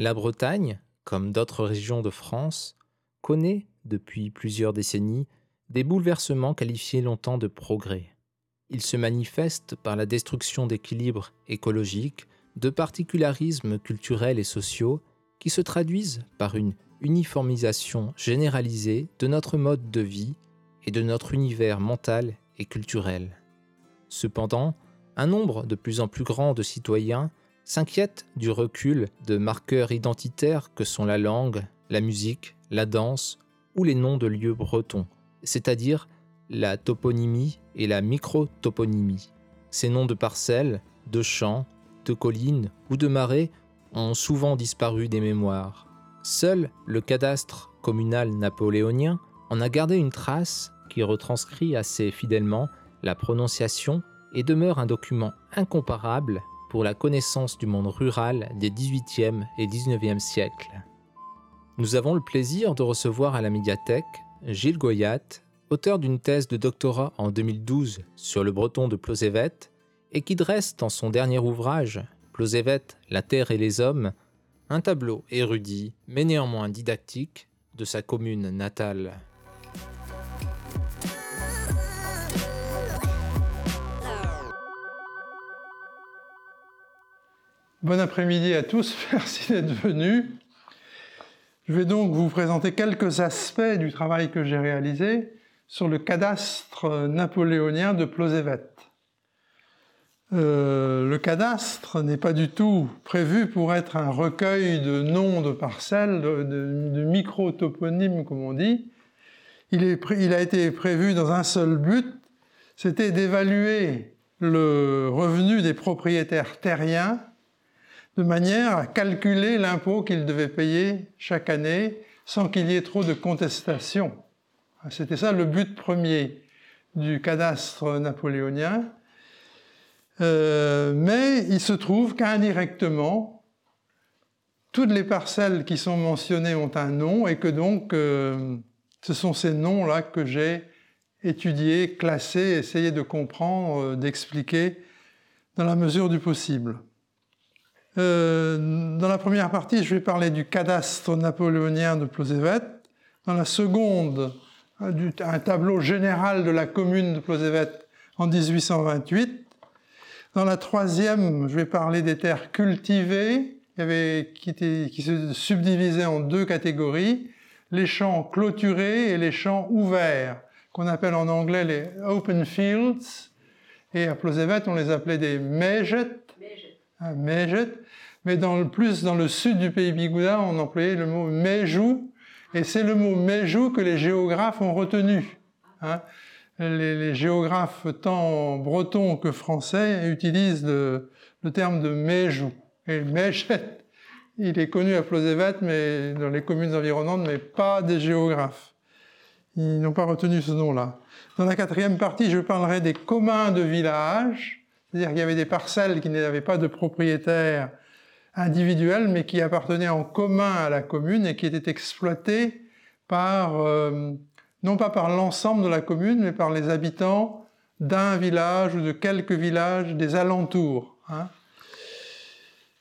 La Bretagne, comme d'autres régions de France, connaît, depuis plusieurs décennies, des bouleversements qualifiés longtemps de progrès. Ils se manifestent par la destruction d'équilibres écologiques, de particularismes culturels et sociaux qui se traduisent par une uniformisation généralisée de notre mode de vie et de notre univers mental et culturel. Cependant, un nombre de plus en plus grand de citoyens s'inquiètent du recul de marqueurs identitaires que sont la langue, la musique, la danse ou les noms de lieux bretons, c'est-à-dire la toponymie et la microtoponymie. Ces noms de parcelles, de champs, de collines ou de marais ont souvent disparu des mémoires. Seul le cadastre communal napoléonien en a gardé une trace qui retranscrit assez fidèlement la prononciation et demeure un document incomparable pour la connaissance du monde rural des 18e et 19e siècles. Nous avons le plaisir de recevoir à la médiathèque Gilles Goyat, auteur d'une thèse de doctorat en 2012 sur le breton de Plosévet et qui dresse dans son dernier ouvrage, Plosévet, la terre et les hommes, un tableau érudit mais néanmoins didactique de sa commune natale. Bon après-midi à tous, merci d'être venus. Je vais donc vous présenter quelques aspects du travail que j'ai réalisé sur le cadastre napoléonien de Plosévet. Euh, le cadastre n'est pas du tout prévu pour être un recueil de noms de parcelles, de, micro-toponymes comme on dit. Il a été prévu dans un seul but, c'était d'évaluer le revenu des propriétaires terriens de manière à calculer l'impôt qu'ils devaient payer chaque année sans qu'il y ait trop de contestation. C'était ça le but premier du cadastre napoléonien. Euh, mais il se trouve qu'indirectement, toutes les parcelles qui sont mentionnées ont un nom et que donc euh, ce sont ces noms-là que j'ai étudiés, classés, essayé de comprendre, euh, d'expliquer dans la mesure du possible. Euh, dans la première partie, je vais parler du cadastre napoléonien de Plosévet. Dans la seconde, euh, un tableau général de la commune de Plosévet en 1828. Dans la troisième, je vais parler des terres cultivées, qui, avaient, qui, qui se subdivisaient en deux catégories, les champs clôturés et les champs ouverts, qu'on appelle en anglais les open fields, et à Plosévet, on les appelait des méget, mais dans le, plus dans le sud du pays bigoudin, on employait le mot méjou, et c'est le mot méjou que les géographes ont retenu. Hein. Les, géographes tant bretons que français utilisent le, terme de méjou. Et méjet, il est connu à Plosévet, mais dans les communes environnantes, mais pas des géographes. Ils n'ont pas retenu ce nom-là. Dans la quatrième partie, je parlerai des communs de village, c'est-à-dire qu'il y avait des parcelles qui n'avaient pas de propriétaire individuel, mais qui appartenaient en commun à la commune et qui étaient exploitées par, euh, non pas par l'ensemble de la commune, mais par les habitants d'un village ou de quelques villages des alentours. Hein.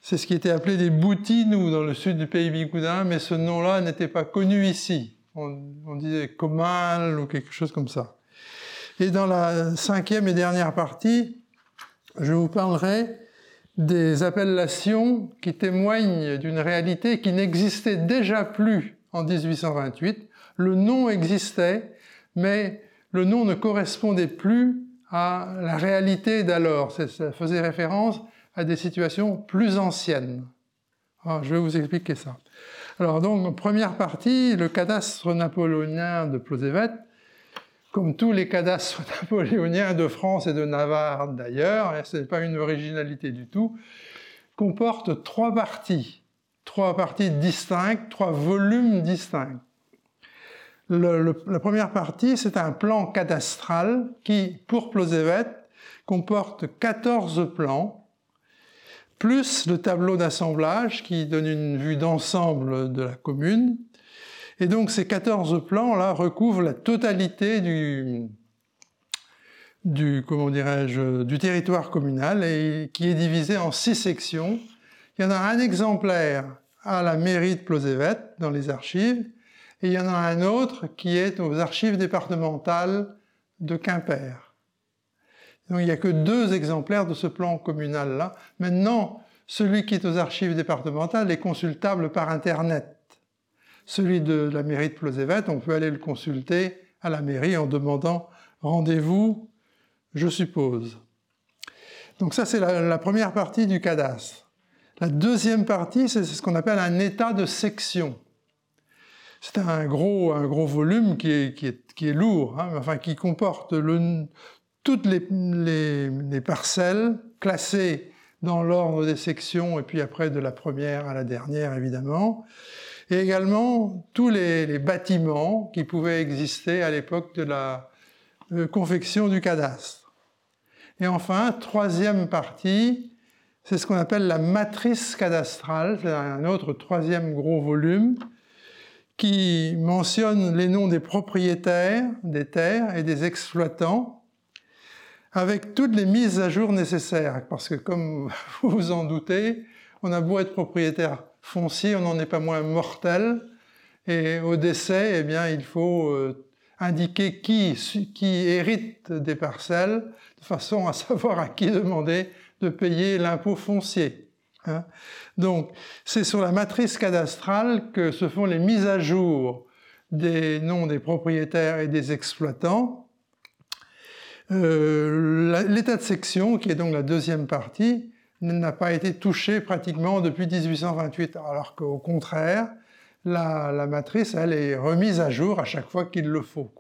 C'est ce qui était appelé des boutines dans le sud du pays bigoudin, mais ce nom-là n'était pas connu ici. On, on disait comal ou quelque chose comme ça. Et dans la cinquième et dernière partie, je vous parlerai des appellations qui témoignent d'une réalité qui n'existait déjà plus en 1828. Le nom existait, mais le nom ne correspondait plus à la réalité d'alors. Ça faisait référence à des situations plus anciennes. Alors, je vais vous expliquer ça. Alors donc, première partie, le cadastre napoléonien de Plosévet comme tous les cadastres napoléoniens de France et de Navarre d'ailleurs, ce n'est pas une originalité du tout, comporte trois parties, trois parties distinctes, trois volumes distincts. la première partie, c'est un plan cadastral qui, pour Plosévet, comporte 14 plans, plus le tableau d'assemblage qui donne une vue d'ensemble de la commune, et donc ces 14 plans-là recouvrent la totalité du, du comment dirais-je, du territoire communal et qui est divisé en six sections. Il y en a un exemplaire à la mairie de Plosévet, dans les archives, et il y en a un autre qui est aux archives départementales de Quimper. Donc il n'y a que deux exemplaires de ce plan communal-là. Maintenant, celui qui est aux archives départementales est consultable par Internet. Celui de la mairie de Plosévet, on peut aller le consulter à la mairie en demandant rendez-vous, je suppose. Donc ça, c'est la, première partie du cadastre. La deuxième partie, c'est ce qu'on appelle un état de section. C'est un gros, un gros volume qui est, qui est, qui est lourd, hein, enfin qui comporte toutes les, les, parcelles classées dans l'ordre des sections et puis après de la première à la dernière évidemment, et également tous les, bâtiments qui pouvaient exister à l'époque de la euh, confection du cadastre. Et enfin, troisième partie, c'est ce qu'on appelle la matrice cadastrale, c'est un autre troisième gros volume qui mentionne les noms des propriétaires des terres et des exploitants avec toutes les mises à jour nécessaires. Parce que comme vous vous en doutez, on a beau être propriétaire foncier, on n'en est pas moins mortel. Et au décès, eh bien, il faut euh, indiquer qui, qui hérite des parcelles de façon à savoir à qui demander de payer l'impôt foncier. Hein. Donc, c'est sur la matrice cadastrale que se font les mises à jour des noms des propriétaires et des exploitants. Euh, l'état de section, qui est donc la deuxième partie, n'a pas été touché pratiquement depuis 1828, alors qu'au contraire, la, matrice, elle est remise à jour à chaque fois qu'il le faut.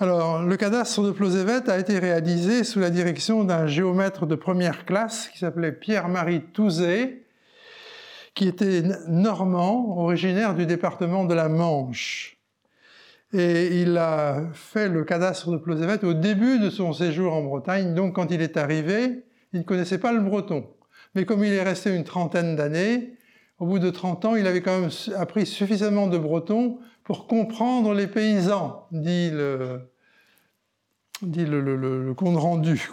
Alors, le cadastre de Plosévet a été réalisé sous la direction d'un géomètre de première classe qui s'appelait Pierre-Marie Touzé, qui était normand, originaire du département de la Manche. Et il a fait le cadastre de Plosévet au début de son séjour en Bretagne, donc quand il est arrivé, il ne connaissait pas le breton. Mais comme il est resté une trentaine d'années, au bout de 30 ans, il avait quand même appris suffisamment de breton pour comprendre les paysans, dit le, dit le, compte rendu.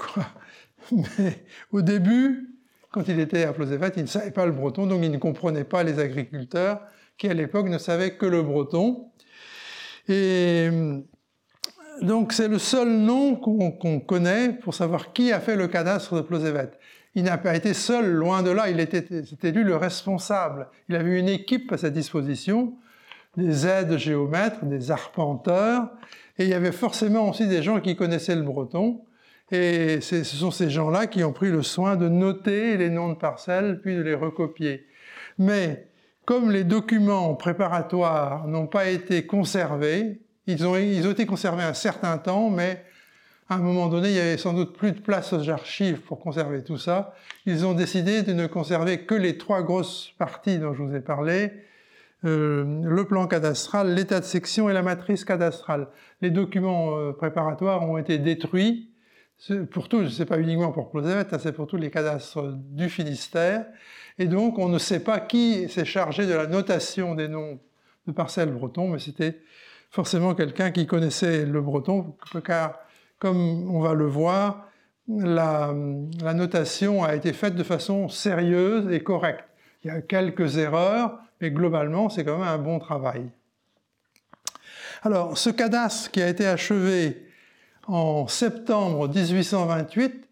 Mais au début, quand il était à Plosévet, il ne savait pas le breton, donc il ne comprenait pas les agriculteurs qui à l'époque ne savaient que le breton. Et donc c'est le seul nom qu'on connaît pour savoir qui a fait le cadastre de Plosévet. Il n'a pas été seul, loin de là, il était, c'était lui le responsable. Il avait une équipe à sa disposition des aides géomètres, des arpenteurs, et il y avait forcément aussi des gens qui connaissaient le breton, et ce sont ces gens-là qui ont pris le soin de noter les noms de parcelles, puis de les recopier. Mais comme les documents préparatoires n'ont pas été conservés, ils ont, ils ont été conservés un certain temps, mais à un moment donné, il y avait sans doute plus de place aux archives pour conserver tout ça. Ils ont décidé de ne conserver que les trois grosses parties dont je vous ai parlé, euh, le plan cadastral, l'état de section et la matrice cadastrale. Les documents euh, préparatoires ont été détruits, pour tous, c'est pas uniquement pour Closevet, hein, c'est pour tous les cadastres du Finistère, et donc on ne sait pas qui s'est chargé de la notation des noms de parcelles bretons, mais c'était forcément quelqu'un qui connaissait le breton, car comme on va le voir, la, notation a été faite de façon sérieuse et correcte. Il y a quelques erreurs, mais globalement, c'est quand même un bon travail. Alors, ce cadastre qui a été achevé en septembre 1828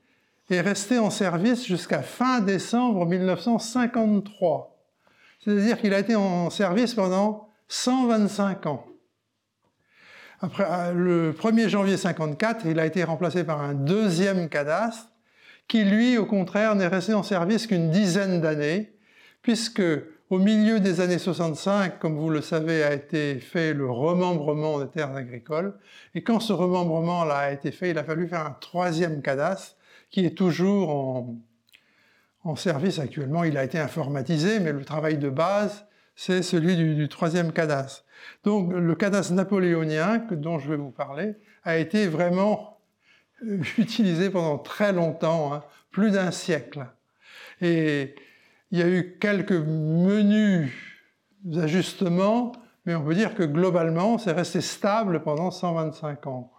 est resté en service jusqu'à fin décembre 1953. C'est-à-dire qu'il a été en service pendant 125 ans. Euh, le 1er janvier 1954, il a été remplacé par un deuxième cadastre qui, lui, au contraire, n'est resté en service qu'une dizaine d'années, puisque au milieu des années 65, comme vous le savez, a été fait le remembrement des terres agricoles. Et quand ce remembrement-là a été fait, il a fallu faire un troisième cadastre qui est toujours en, service actuellement. Il a été informatisé, mais le travail de base, c'est celui du, troisième cadastre. Donc le cadastre napoléonien, dont je vais vous parler, a été vraiment euh, utilisé pendant très longtemps, hein, plus d'un siècle. Et il y a eu quelques menus ajustements, mais on peut dire que globalement, c'est resté stable pendant 125 ans.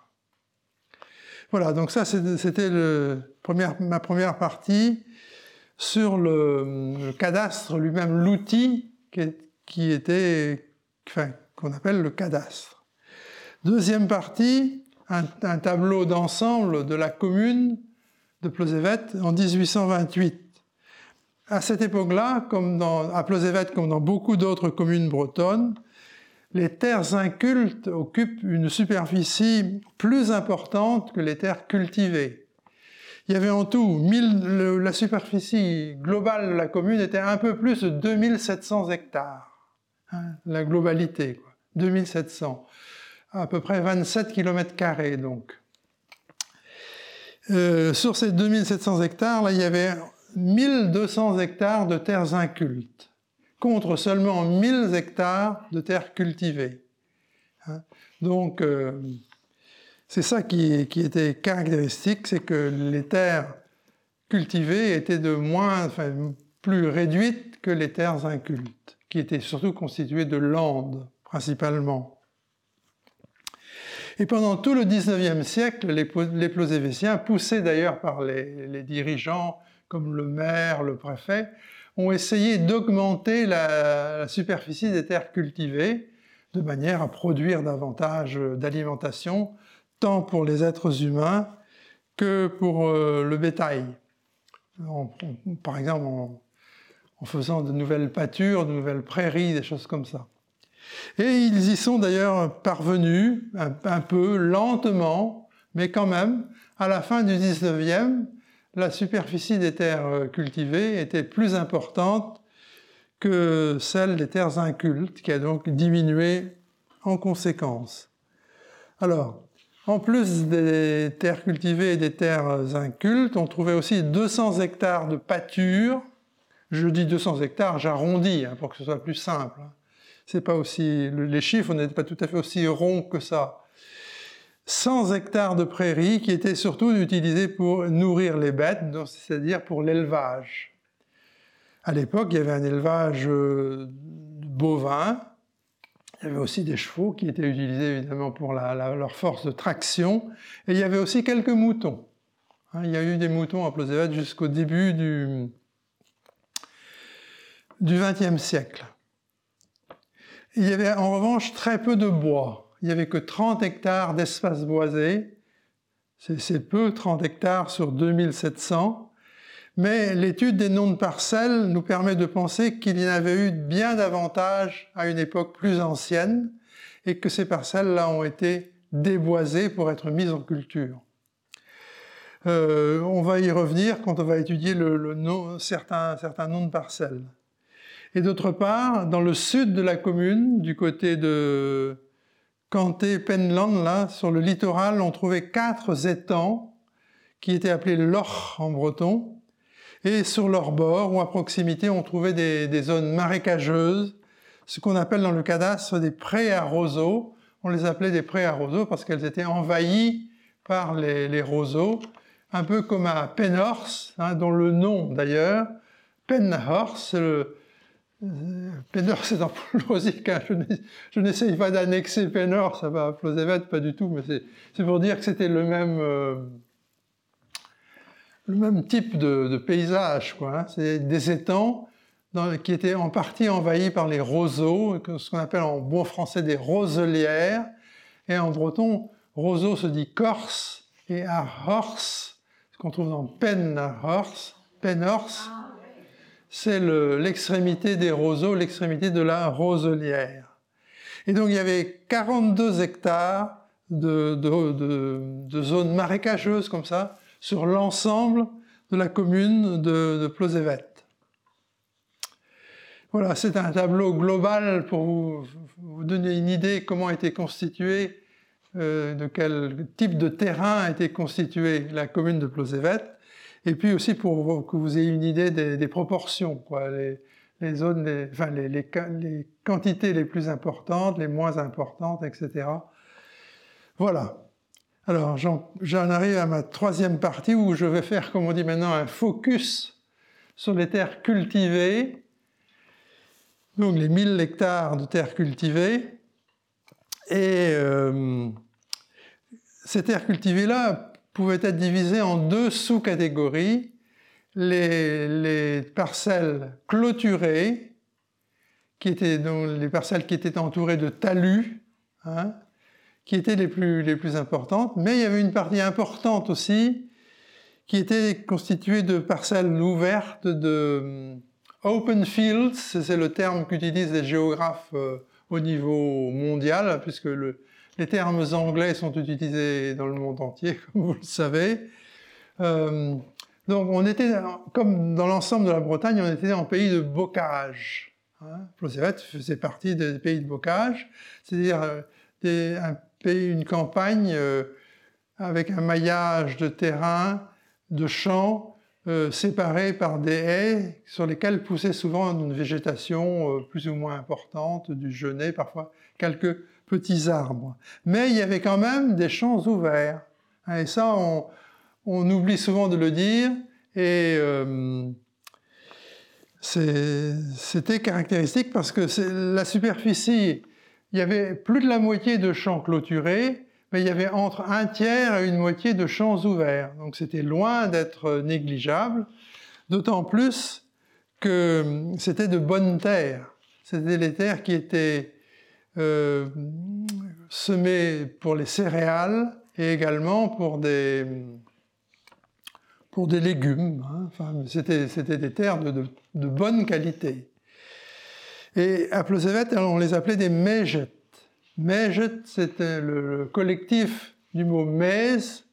Voilà, donc ça c'était ma première partie. sur le, cadastre lui-même, l'outil qui, était, qu'on appelle le cadastre. Deuxième partie, un, tableau d'ensemble de la commune de Plosévet en 1828. À cette époque-là, comme à Plosévet comme dans beaucoup d'autres communes bretonnes, les terres incultes occupent une superficie plus importante que les terres cultivées. Il y avait en tout, la superficie globale de la commune était un peu plus de 2700 hectares. Hein, la globalité, quoi. 2700. À peu près 27 km donc. Euh, sur ces 2700 hectares, là, il y avait 1200 hectares de terres incultes contre seulement 1000 hectares de terres cultivées. Hein. Donc, euh, c'est ça qui, était caractéristique, c'est que les terres cultivées étaient de moins, enfin, plus réduites que les terres incultes, qui étaient surtout constituées de landes, principalement. Et pendant tout le XIXe siècle, les, les Plosévétiens, poussés d'ailleurs par les, dirigeants comme le maire, le préfet, ont essayé d'augmenter la, superficie des terres cultivées de manière à produire davantage d'alimentation, pour les êtres humains que pour euh, le bétail. par exemple, en, faisant de nouvelles pâtures, de nouvelles prairies, des choses comme ça. Et ils y sont d'ailleurs parvenus un, peu lentement, mais quand même, à la fin du 19e, la superficie des terres euh, cultivées était plus importante que celle des terres incultes, qui a donc diminué en conséquence. Alors, en plus des terres cultivées et des terres incultes, on trouvait aussi 200 hectares de pâture. Je dis 200 hectares, j'arrondis hein, pour que ce soit plus simple. C'est pas aussi, les chiffres n'étaient pas tout à fait aussi ronds que ça. 100 hectares de prairies qui étaient surtout utilisés pour nourrir les bêtes, c'est-à-dire pour l'élevage. À l'époque, il y avait un élevage euh, bovin, il y avait aussi des chevaux qui étaient utilisés évidemment pour leur force de traction, et il y avait aussi quelques moutons. Hein, il y a eu des moutons à Plosévet jusqu'au début du XXe siècle. Il y avait en revanche très peu de bois il n'y avait que 30 hectares d'espace boisé. C'est peu, 30 hectares sur 2700. Mais l'étude des noms de parcelles nous permet de penser qu'il y en avait eu bien davantage à une époque plus ancienne et que ces parcelles-là ont été déboisées pour être mises en culture. Euh, on va y revenir quand on va étudier le, certains, certains noms de parcelles. Et d'autre part, dans le sud de la commune, du côté de Canté, Penland, là, sur le littoral, on trouvait quatre étangs qui étaient appelés l'Or en breton. Et sur leur bord ou à proximité, on trouvait des, zones marécageuses, ce qu'on appelle dans le cadastre des prés à roseaux. On les appelait des prés à roseaux parce qu'elles étaient envahies par les, roseaux, un peu comme à Penhorse, hein, dont le nom d'ailleurs, Penhorse, c'est le, Pénor, c'est dans. Hein. Je n'essaye pas d'annexer Pénor, ça va à Plosévet, pas du tout, mais c'est pour dire que c'était le même, euh, le même type de, paysage. Hein. C'est des étangs qui étaient en partie envahis par les roseaux, ce qu'on appelle en bon français des roselières. Et en breton, roseau se dit corse, et à horse, ce qu'on trouve dans Penhorse, Penhorse c'est l'extrémité des roseaux, l'extrémité de la roselière. Et donc il y avait 42 hectares de, zones marécageuses comme ça sur l'ensemble de la commune de, de. Voilà, c'est un tableau global pour vous, donner une idée comment était constituée, euh, de quel type de terrain été constituée la commune de Plosévet et puis aussi pour que vous ayez une idée des, proportions, quoi, les, zones, les, enfin les, les, quantités les plus importantes, les moins importantes, etc. Voilà. Alors j'en arrive à ma troisième partie où je vais faire, comme on dit maintenant, un focus sur les terres cultivées, donc les 1000 hectares de terres cultivées. Et euh, ces terres cultivées-là pouvaient être divisées en deux sous-catégories. les, parcelles clôturées, qui étaient donc les parcelles qui étaient entourées de talus, hein, qui étaient les plus, les plus importantes, mais il y avait une partie importante aussi qui était constituée de parcelles ouvertes, de open fields, c'est le terme qu'utilisent les géographes euh, au niveau mondial, puisque les termes anglais sont utilisés dans le monde entier, comme vous le savez. Euh, donc on était, comme dans l'ensemble de la Bretagne, on était en pays de bocage. Hein. faisait partie des pays de bocage, c'est-à-dire euh, un une campagne euh, avec un maillage de terrain, de champs, séparés par des haies sur lesquelles poussait souvent une végétation plus ou moins importante, du genêt, parfois quelques petits arbres. Mais il y avait quand même des champs ouverts. Hein, et ça, on, oublie souvent de le dire, et euh, c'était caractéristique parce que la superficie, il y avait plus de la moitié de champs clôturés, mais il y avait entre un tiers et une moitié de champs ouverts. Donc c'était loin d'être négligeable, d'autant plus que c'était de bonnes terres. C'était les terres qui étaient euh, semées pour les céréales et également pour des, pour des légumes. Hein. Enfin, c'était, des terres de, bonne qualité. Et à Plosevet, on les appelait des mégettes. Mégettes, c'était le, collectif du mot mèze.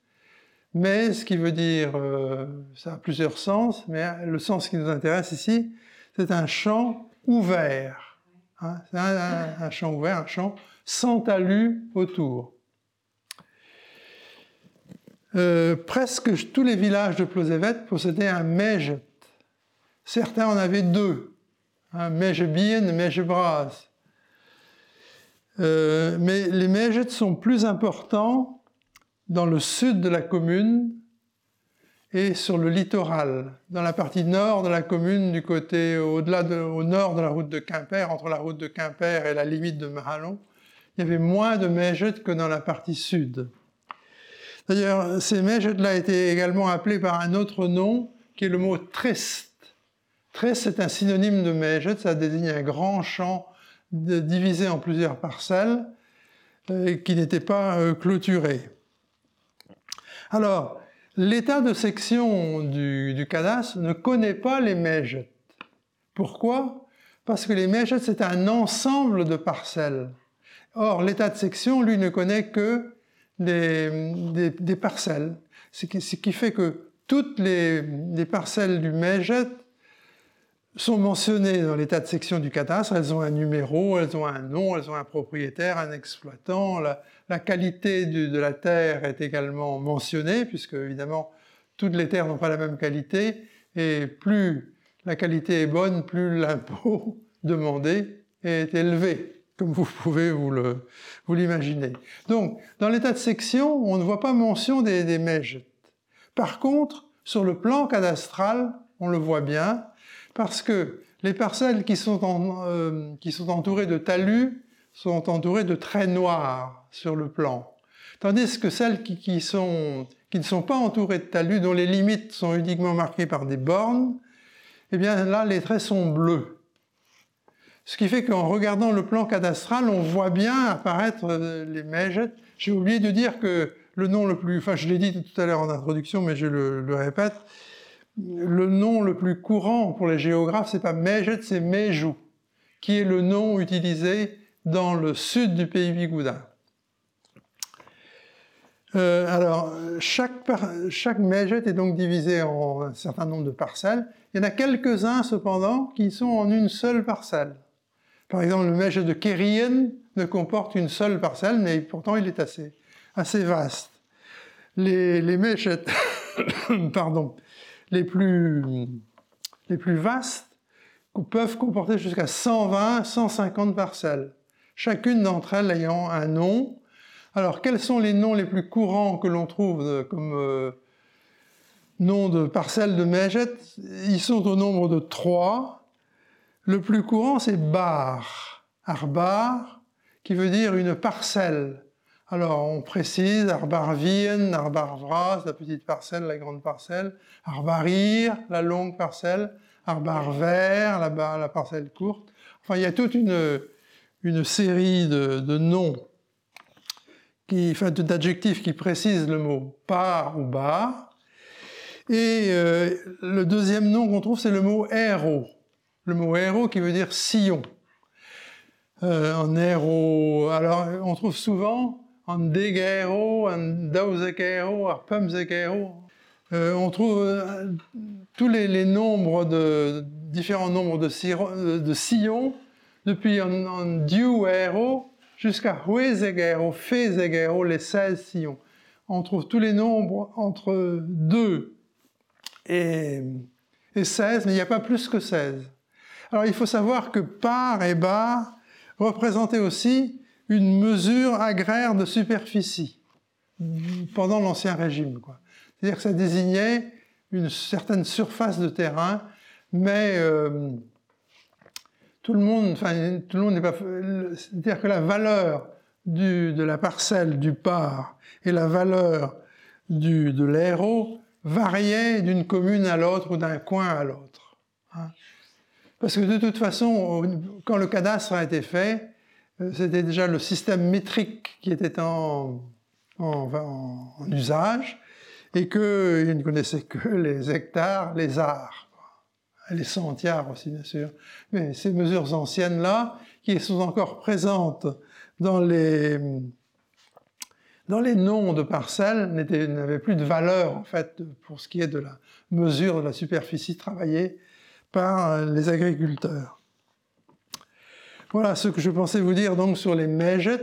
Mèze qui veut dire, euh, ça a plusieurs sens, mais le sens qui nous intéresse ici, c'est un champ ouvert. Hein. c'est un, champ ouvert, un champ sans talus autour. Euh, presque tous les villages de Plosevet possédaient un mège. Certains en avaient deux, mège bien, un mège bras. Euh, mais les mèges sont plus importants dans le sud de la commune et sur le littoral, dans la partie nord de la commune, du côté au-delà, au nord de la route de Quimper, entre la route de Quimper et la limite de Mahalon, il y avait moins de mèges que dans la partie sud. D'ailleurs, ces mèches-là été également appelés par un autre nom, qui est le mot triste. Triste est un synonyme de mèche, ça désigne un grand champ divisé en plusieurs parcelles euh, qui n'était pas euh, clôturé. Alors, l'état de section du, cadastre ne connaît pas les mègettes. Pourquoi? Parce que les mègettes, c'est un ensemble de parcelles. Or, l'état de section, lui, ne connaît que des, parcelles. Ce qui, fait que toutes les, parcelles du Méget sont mentionnées dans l'état de section du cadastre. Elles ont un numéro, elles ont un nom, elles ont un propriétaire, un exploitant. La, qualité de la terre est également mentionnée, puisque évidemment, toutes les terres n'ont pas la même qualité. Et plus la qualité est bonne, plus l'impôt demandé est élevé comme vous pouvez vous l'imaginer. Donc, dans l'état de section, on ne voit pas mention des, des Par contre, sur le plan cadastral, on le voit bien, parce que les parcelles qui sont, euh, qui sont entourées de talus sont entourées de traits noirs sur le plan. Tandis que celles qui, qui, sont, qui ne sont pas entourées de talus, dont les limites sont uniquement marquées par des bornes, eh bien là, les traits sont bleus. Ce qui fait qu'en regardant le plan cadastral, on voit bien apparaître euh, les mégettes. J'ai oublié de dire que le nom le plus, enfin je l'ai dit tout à l'heure en introduction, mais je le, répète, le nom le plus courant pour les géographes, c'est pas Mégette, c'est Méjou, qui est le nom utilisé dans le sud du pays bigoudin. Euh, alors, chaque, chaque est donc divisé en un certain nombre de parcelles. Il y en a quelques-uns, cependant, qui sont en une seule parcelle. Par exemple, le mèche de Kérien ne comporte une seule parcelle, mais pourtant il est assez, assez vaste. Les, les pardon, les plus, les plus vastes peuvent comporter jusqu'à 120, 150 parcelles, chacune d'entre elles ayant un nom. Alors, quels sont les noms les plus courants que l'on trouve comme euh, noms de parcelles de Méchette Ils sont au nombre de trois. Le plus courant, c'est bar, arbar, qui veut dire une parcelle. Alors, on précise Arbarvien, Arbarvras, la petite parcelle, la grande parcelle, Arbarir, la longue parcelle, Arbarver, la, la parcelle courte. Enfin, il y a toute une, une série de, noms, qui, enfin, d'adjectifs qui précisent le mot par ou bar. Et euh, le deuxième nom qu'on trouve, c'est le mot héros. Le mot héros qui veut dire sillon. Euh, en héros, alors on trouve souvent en en. Euh, on trouve euh, tous les, nombres de différents nombres de, de sillons, depuis en, en duero jusqu'à huezegero, fezegero, les 16 sillons. On trouve tous les nombres entre 2 et, et 16, mais il n'y a pas plus que 16. Alors il faut savoir que par et bar représentaient aussi une mesure agraire de superficie pendant l'Ancien Régime. C'est-à-dire que ça désignait une certaine surface de terrain, mais euh, tout le monde, n'est pas. C'est-à-dire que la valeur de la parcelle du par et la valeur du, de l'aéro variaient d'une commune à l'autre ou d'un coin à l'autre. Hein. Parce que de toute façon, quand le cadastre a été fait, c'était déjà le système métrique qui était en, usage et qu'il ne connaissait que les hectares, les arts, les centiares aussi bien sûr. Mais ces mesures anciennes-là, qui sont encore présentes dans les, dans les noms de parcelles, n'avaient plus de valeur en fait pour ce qui est de la mesure de la superficie travaillée par les agriculteurs. Voilà ce que je pensais vous dire donc sur les Mejet.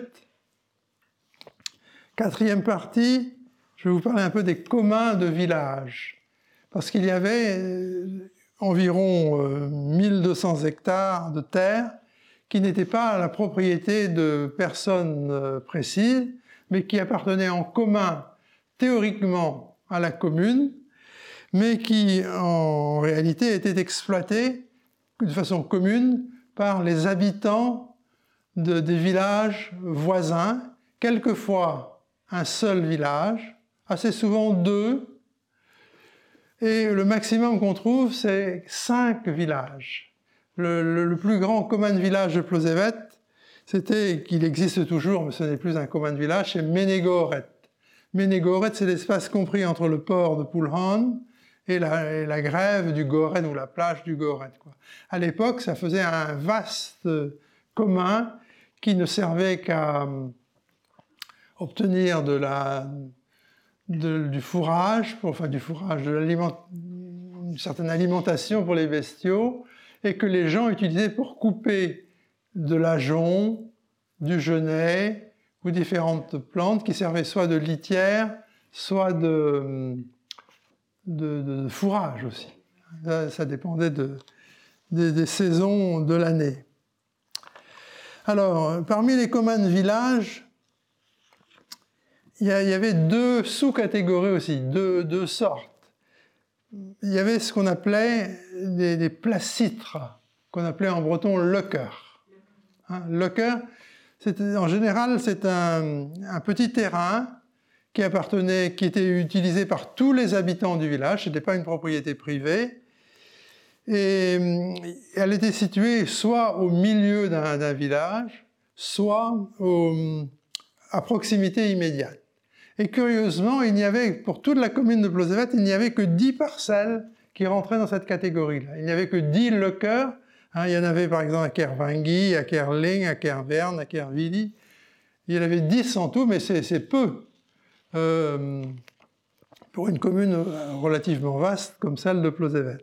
Quatrième partie, je vais vous parler un peu des communs de village. Parce qu'il y avait euh, environ 1200 euh, hectares de terre qui n'étaient pas la propriété de personnes euh, précises, mais qui appartenaient en commun théoriquement à la commune, mais qui en réalité étaient exploités de façon commune par les habitants de, des villages voisins, quelquefois un seul village, assez souvent deux, et le maximum qu'on trouve, c'est cinq villages. Le, plus grand commun de village de Plosevet, c'était qu'il existe toujours, mais ce n'est plus un commun de village, c'est Ménégoret. Ménégoret, c'est l'espace compris entre le port de Poulhan et la, grève du Goret ou la plage du Goret. Quoi. À l'époque, ça faisait un vaste commun qui ne servait qu'à euh, obtenir du fourrage, enfin du fourrage, une certaine alimentation pour les bestiaux, et que les gens utilisaient pour couper de l'ajon, du genêt ou différentes plantes qui servaient soit de litière, soit de, de, fourrage aussi. Ça, dépendait des, saisons de l'année. Alors, parmi les communs de village, il y, avait deux sous-catégories aussi, deux, sortes. Il y avait ce qu'on appelait des, des placitres, qu'on appelait en breton lecker. Hein, en général, c'est un, petit terrain qui appartenait, qui était utilisée par tous les habitants du village, ce n'était pas une propriété privée. Et euh, elle était située soit au milieu d'un village, soit à proximité immédiate. Et curieusement, il n'y avait, pour toute la commune de Plosevet, il n'y avait que 10 parcelles qui rentraient dans cette catégorie-là. Il n'y avait que 10 lequeurs. Hein, il y en avait par exemple à Kervangui, à Kerling, à Kervern, à Kervili. Il y en avait 10 en tout, mais c'est peu. Euh, pour une commune relativement vaste comme celle de Plosevet.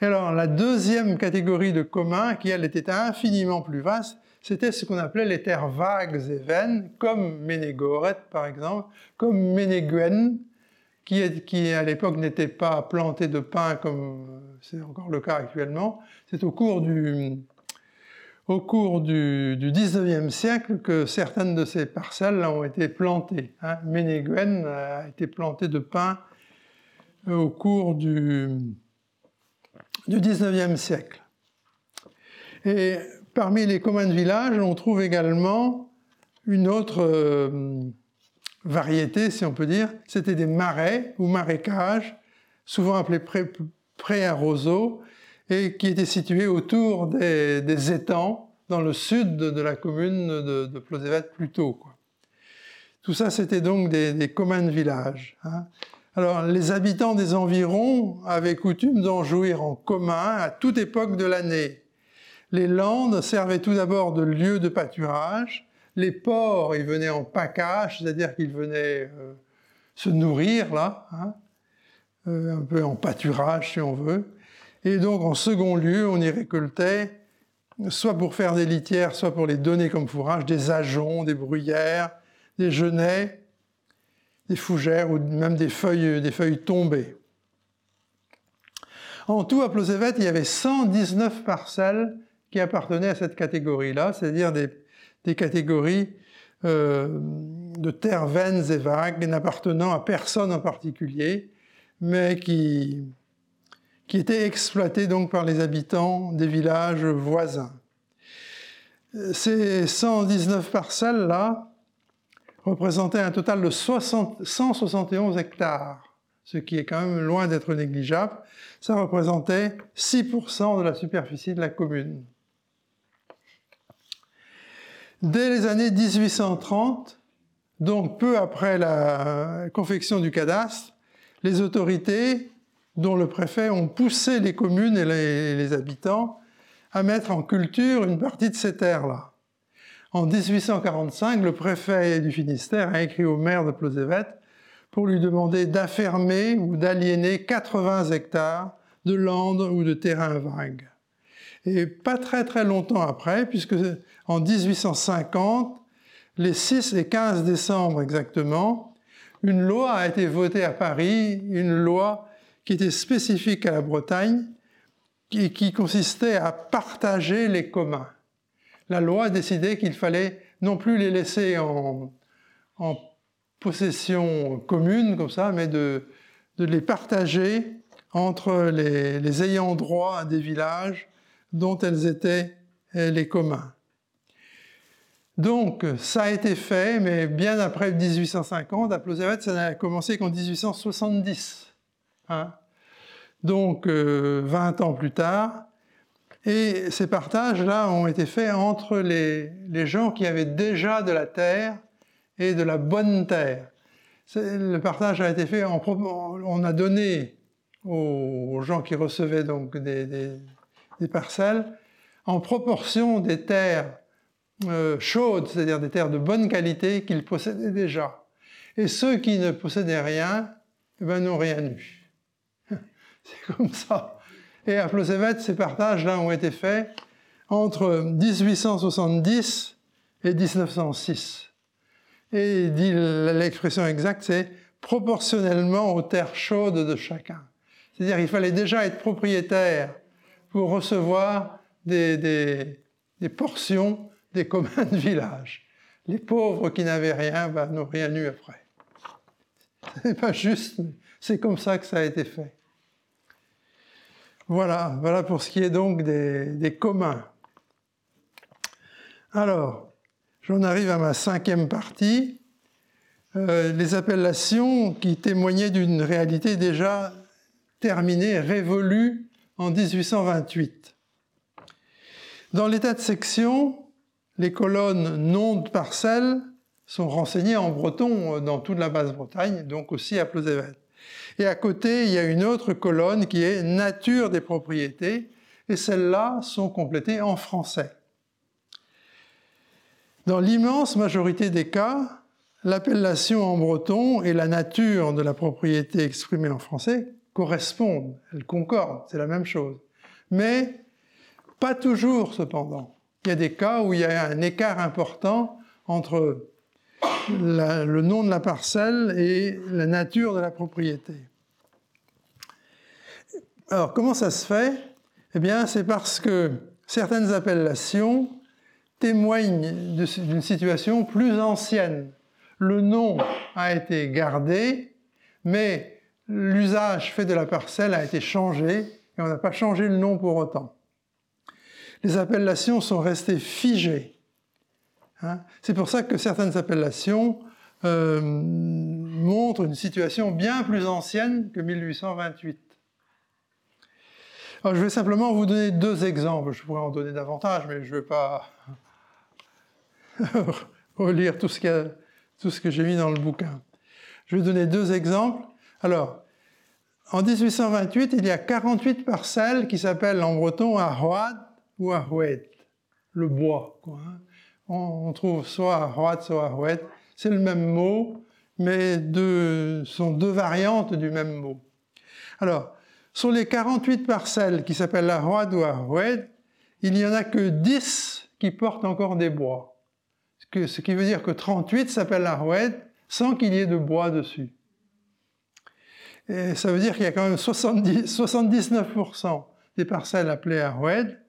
alors, la deuxième catégorie de communs, qui elle était infiniment plus vaste, c'était ce qu'on appelait les terres vagues et vaines, comme Ménégoret par exemple, comme Ménéguen, qui, qui à l'époque n'était pas planté de pin comme c'est encore le cas actuellement. C'est au cours du, au cours du, du 19e siècle que certaines de ces parcelles ont été plantées. Hein. Ménéguen a été planté de pins euh, au cours du, du 19e siècle. Et parmi les communs de village, on trouve également une autre euh, variété, si on peut dire, c'était des marais ou marécages, souvent appelés pré, roseaux, et qui étaient situés autour des, étangs dans le sud de, la commune de, de tôt. Tout ça, c'était donc des, communs de village. Hein. Alors, les habitants des environs avaient coutume d'en jouir en commun à toute époque de l'année. Les landes servaient tout d'abord de lieu de pâturage. Les porcs, ils venaient en pacage, c'est-à-dire qu'ils venaient euh, se nourrir là, hein, euh, un peu en pâturage si on veut. Et donc, en second lieu, on y récoltait, soit pour faire des litières, soit pour les donner comme fourrage, des ajoncs, des bruyères, des genêts, des fougères ou même des feuilles, des feuilles tombées. En tout, à Plosévet, il y avait 119 parcelles qui appartenaient à cette catégorie-là, c'est-à-dire des, catégories euh, de terres vaines et vagues, n'appartenant à personne en particulier, mais qui, qui étaient exploitées donc par les habitants des villages voisins. Ces 119 parcelles-là, représentait un total de 171 hectares, ce qui est quand même loin d'être négligeable. Ça représentait 6% de la superficie de la commune. Dès les années 1830, donc peu après la confection du cadastre, les autorités, dont le préfet, ont poussé les communes et les habitants à mettre en culture une partie de ces terres-là. En 1845, le préfet du Finistère a écrit au maire de Plosévet pour lui demander d'affermer ou d'aliéner 80 hectares de landes ou de terrains vagues. Et pas très très longtemps après, puisque en 1850, les 6 et 15 décembre exactement, une loi a été votée à Paris, une loi qui était spécifique à la Bretagne et qui consistait à partager les communs la loi a décidé qu'il fallait non plus les laisser en, possession commune, comme ça, mais de, les partager entre les, ayants droit des villages dont elles étaient eh, les communs. Donc, ça a été fait, mais bien après 1850, à Plosévet, ça n'a commencé qu'en 1870. Hein. Donc, 20 euh, ans plus tard, et ces partages-là ont été faits entre les, gens qui avaient déjà de la terre et de la bonne terre. Le partage a été fait, en, on a donné aux, gens qui recevaient donc des, parcelles en proportion des terres euh, chaudes, c'est-à-dire des terres de bonne qualité qu'ils possédaient déjà. Et ceux qui ne possédaient rien, eh ben, n'ont rien eu. C'est comme ça. Et à Plosévet, ces partages-là ont été faits entre 1870 et 1906. Et l'expression exacte, c'est proportionnellement aux terres chaudes de chacun. C'est-à-dire qu'il fallait déjà être propriétaire pour recevoir des, portions des communs de village. Les pauvres qui n'avaient rien ben, n'ont rien eu après. Ce n'est pas juste, mais c'est comme ça que ça a été fait. Voilà, voilà pour ce qui est donc des, communs. Alors, j'en arrive à ma cinquième partie, euh, les appellations qui témoignaient d'une réalité déjà terminée, révolue en 1828. Dans l'état de section, les colonnes nom de parcelles sont renseignées en breton dans toute la Basse-Bretagne, donc aussi à Plosévet. Et à côté, il y a une autre colonne qui est nature des propriétés, et celles-là sont complétées en français. Dans l'immense majorité des cas, l'appellation en breton et la nature de la propriété exprimée en français correspondent, elles concordent, c'est la même chose. Mais pas toujours cependant. Il y a des cas où il y a un écart important entre le nom de la parcelle et la nature de la propriété. Alors, comment ça se fait? Eh bien, c'est parce que certaines appellations témoignent d'une situation plus ancienne. Le nom a été gardé, mais l'usage fait de la parcelle a été changé et on n'a pas changé le nom pour autant. Les appellations sont restées figées Hein. C'est pour ça que certaines appellations euh, montrent une situation bien plus ancienne que 1828. Alors, je vais simplement vous donner deux exemples. Je pourrais en donner davantage, mais je ne vais pas relire tout ce, tout ce que j'ai mis dans le bouquin. Je vais donner deux exemples. Alors, en 1828, il y a 48 parcelles qui s'appellent en breton Arroad ou Arrouet, le bois. Quoi, hein. On, trouve soit Arroad, soit Arrouet. C'est le même mot, mais deux, sont deux variantes du même mot. Alors, sur les 48 parcelles qui s'appellent Arroad ou Arrouet, il n'y en a que 10 qui portent encore des bois. Ce, qui veut dire que 38 s'appellent Arrouet sans qu'il y ait de bois dessus. Et ça veut dire qu'il y a quand même 70, 79% des parcelles appelées Arwed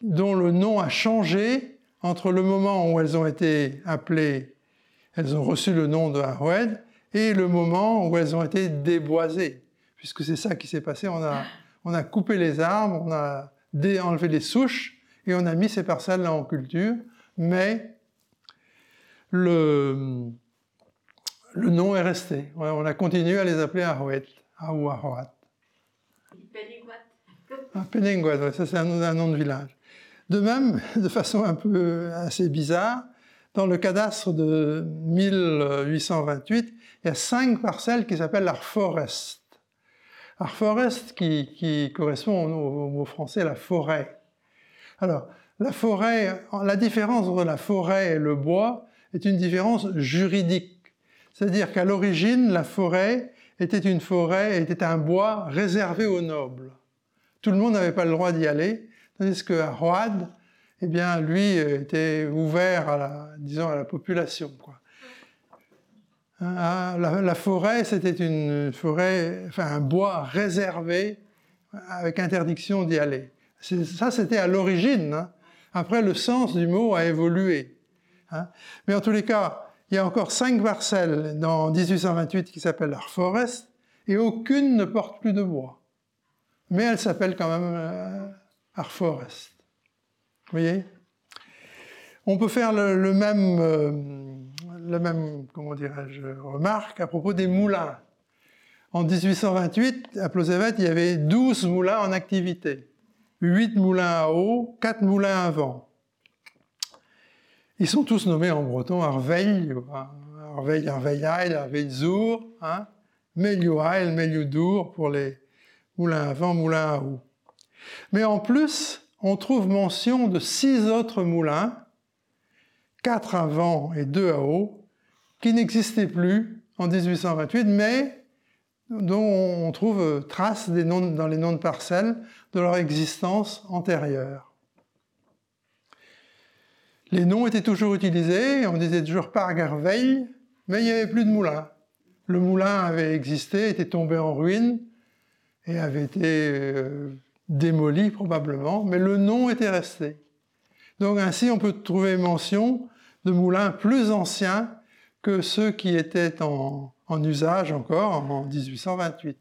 dont le nom a changé entre le moment où elles ont été appelées, elles ont reçu le nom de Arwed, et le moment où elles ont été déboisées. Puisque c'est ça qui s'est passé, on a, on a coupé les arbres, on a enlevé les souches, et on a mis ces parcelles-là en culture, mais le, le nom est resté. On a continué à les appeler Arouet, ou Arouat. Penenguat, ça c'est un, nom de village. De même, de façon un peu assez bizarre, dans le cadastre de 1828, il y a cinq parcelles qui s'appellent l'Arforest. Arforest qui, qui correspond au, mot français la forêt. Alors, la forêt, la différence entre la forêt et le bois est une différence juridique. C'est-à-dire qu'à l'origine, la forêt était une forêt, était un bois réservé aux nobles. Tout le monde n'avait pas le droit d'y aller, tandis qu'à Road, eh bien, lui était ouvert à la, disons, à la population. Hein, ah, la, forêt, c'était une forêt, enfin un bois réservé avec interdiction d'y aller. Ça, c'était à l'origine. Hein. Après, le sens du mot a évolué. Hein. Mais en tous les cas, il y a encore cinq parcelles dans 1828 qui s'appellent Arforest et aucune ne porte plus de bois. Mais elle s'appelle quand même euh, Arforest. Vous voyez? On peut faire le, même, euh, le même comment dirais-je, remarque à propos des moulins. En 1828, à Plosevet, il y avait 12 moulins en activité. 8 moulins à eau, 4 moulins à vent. Ils sont tous nommés en breton Arveil, Arveil, Arveilhail, Arveilzour, hein, Meliouhail, Melioudour pour les moulins à vent, moulins à eau. Mais en plus, on trouve mention de six autres moulins, quatre à vent et deux à eau, qui n'existaient plus en 1828, mais dont on trouve trace dans les noms de parcelles de leur existence antérieure. Les noms étaient toujours utilisés, on disait toujours Pargarveil, mais il n'y avait plus de moulin. Le moulin avait existé, était tombé en ruine et avait été euh, démoli probablement, mais le nom était resté. Donc ainsi, on peut trouver mention de moulins plus anciens que ceux qui étaient en, usage encore en 1828.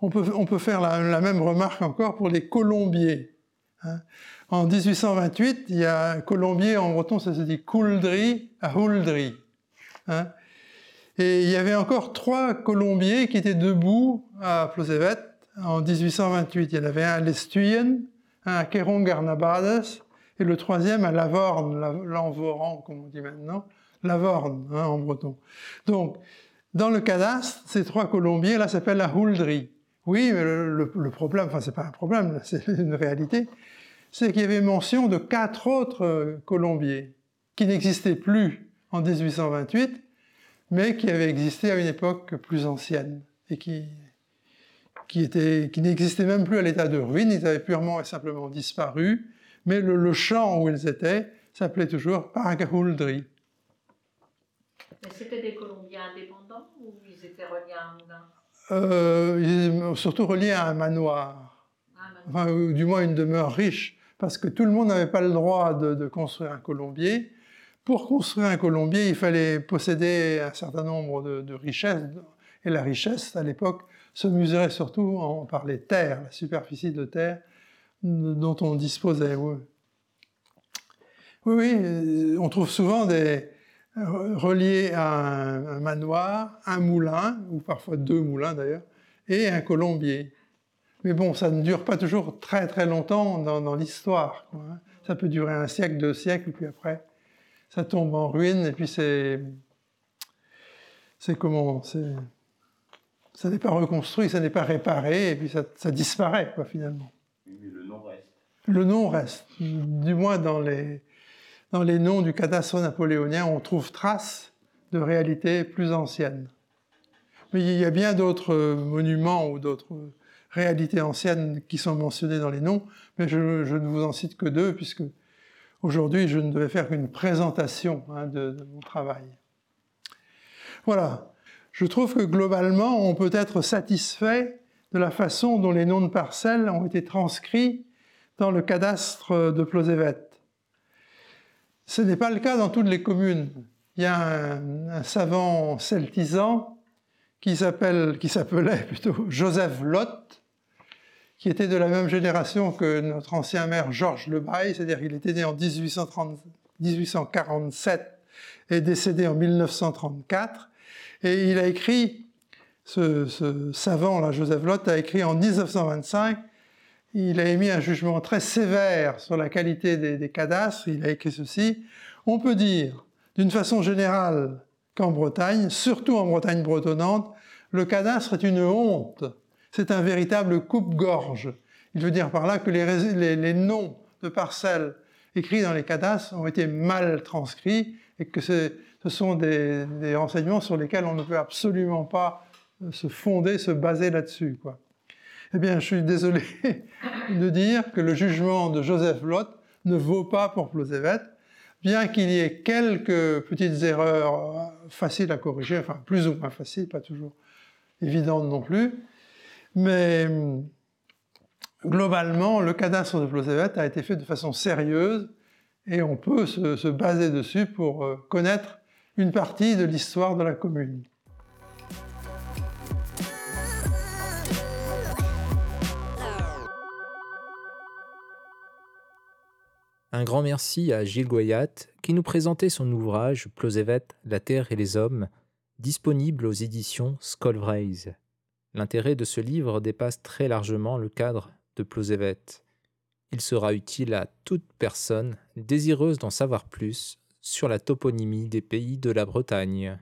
On peut, faire la, même remarque encore pour les colombiers. Hein. En 1828, il y a un colombier, en breton ça se dit Kouldri à Huldri. Hein. Et il y avait encore trois colombiers qui étaient debout à Plosevet en 1828. Il y en avait un à Lestuyen, un à Kéron-Garnabades et le troisième à Lavorne, l'Envoran comme on dit maintenant, Lavorne hein, en breton. Donc, dans le cadastre, ces trois colombiers là s'appellent la Huldri. Oui, mais le, le problème, enfin c'est pas un problème, c'est une réalité, c'est qu'il y avait mention de quatre autres colombiers qui n'existaient plus en 1828, mais qui avaient existé à une époque plus ancienne et qui, qui, qui n'existaient même plus à l'état de ruine, ils avaient purement et simplement disparu, mais le, champ où ils étaient s'appelait toujours Pargahuldri. Mais c'était des Colombiens indépendants ou ils étaient reliés à un moulin euh, Surtout reliés à un manoir, Enfin, ou du moins une demeure riche parce que tout le monde n'avait pas le droit de, construire un colombier. Pour construire un colombier, il fallait posséder un certain nombre de, richesses, et la richesse, à l'époque, se mesurait surtout par les terres, la superficie de terre dont on disposait. Oui, oui, euh, on trouve souvent des reliés à un, manoir, un moulin, ou parfois deux moulins d'ailleurs, et un colombier. Mais bon, ça ne dure pas toujours très très longtemps dans, l'histoire. Hein. Ça peut durer un siècle, deux siècles, puis après, ça tombe en ruine, et puis c'est. C'est comment Ça n'est pas reconstruit, ça n'est pas réparé, et puis ça, disparaît, quoi, finalement. mais le nom reste. Le nom reste. Du moins, dans les, dans les noms du cadastre napoléonien, on trouve trace de réalités plus anciennes. Mais il y a bien d'autres monuments ou d'autres réalités anciennes qui sont mentionnées dans les noms, mais je, ne vous en cite que deux, puisque aujourd'hui je ne devais faire qu'une présentation hein, de, mon travail. Voilà. Je trouve que globalement, on peut être satisfait de la façon dont les noms de parcelles ont été transcrits dans le cadastre de Plosévet. Ce n'est pas le cas dans toutes les communes. Il y a un, un savant celtisant qui s'appelait plutôt Joseph Lott, qui était de la même génération que notre ancien maire Georges Lebaille, c'est-à-dire qu'il était né en 1847 et décédé en 1934. Et il a écrit, ce, savant, là, Joseph Lott, a écrit en 1925, il a émis un jugement très sévère sur la qualité des, cadastres. Il a écrit ceci On peut dire, d'une façon générale, qu'en Bretagne, surtout en Bretagne bretonnante, le cadastre est une honte c'est un véritable coupe-gorge. Il veut dire par là que les, noms de parcelles écrits dans les cadastres ont été mal transcrits et que ce sont des, renseignements sur lesquels on ne peut absolument pas euh, se fonder, se baser là-dessus. Eh bien, je suis désolé de dire que le jugement de Joseph Lott ne vaut pas pour Plosévet, bien qu'il y ait quelques petites erreurs euh, faciles à corriger, enfin plus ou moins faciles, pas toujours évidentes non plus. Mais globalement, le cadastre de Plosévet a été fait de façon sérieuse et on peut se, baser dessus pour euh, connaître une partie de l'histoire de la commune. Un grand merci à Gilles Goyat qui nous présentait son ouvrage Plosévet, la terre et les hommes, disponible aux éditions Skolvreis. L'intérêt de ce livre dépasse très largement le cadre de Plosévet. Il sera utile à toute personne désireuse d'en savoir plus sur la toponymie des pays de la Bretagne.